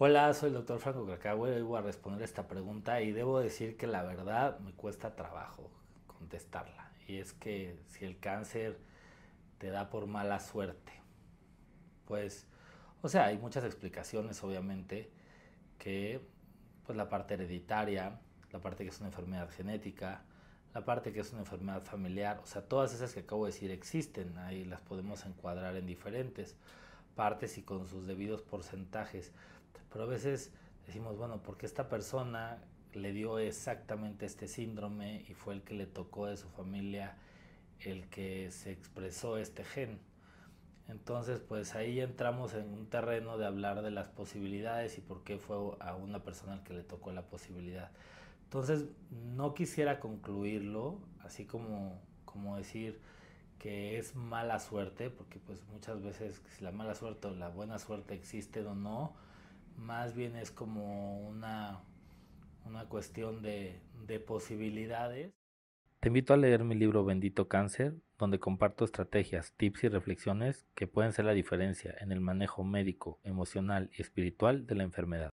Hola, soy el doctor Franco. Hoy voy a responder esta pregunta y debo decir que la verdad me cuesta trabajo contestarla. Y es que si el cáncer te da por mala suerte, pues, o sea, hay muchas explicaciones, obviamente, que pues la parte hereditaria, la parte que es una enfermedad genética, la parte que es una enfermedad familiar, o sea, todas esas que acabo de decir existen, ahí las podemos encuadrar en diferentes partes y con sus debidos porcentajes. Pero a veces decimos, bueno, porque esta persona le dio exactamente este síndrome y fue el que le tocó de su familia el que se expresó este gen. Entonces, pues ahí entramos en un terreno de hablar de las posibilidades y por qué fue a una persona el que le tocó la posibilidad. Entonces, no quisiera concluirlo así como, como decir que es mala suerte, porque pues muchas veces si la mala suerte o la buena suerte existe o no, más bien es como una, una cuestión de, de posibilidades. Te invito a leer mi libro Bendito Cáncer, donde comparto estrategias, tips y reflexiones que pueden ser la diferencia en el manejo médico, emocional y espiritual de la enfermedad.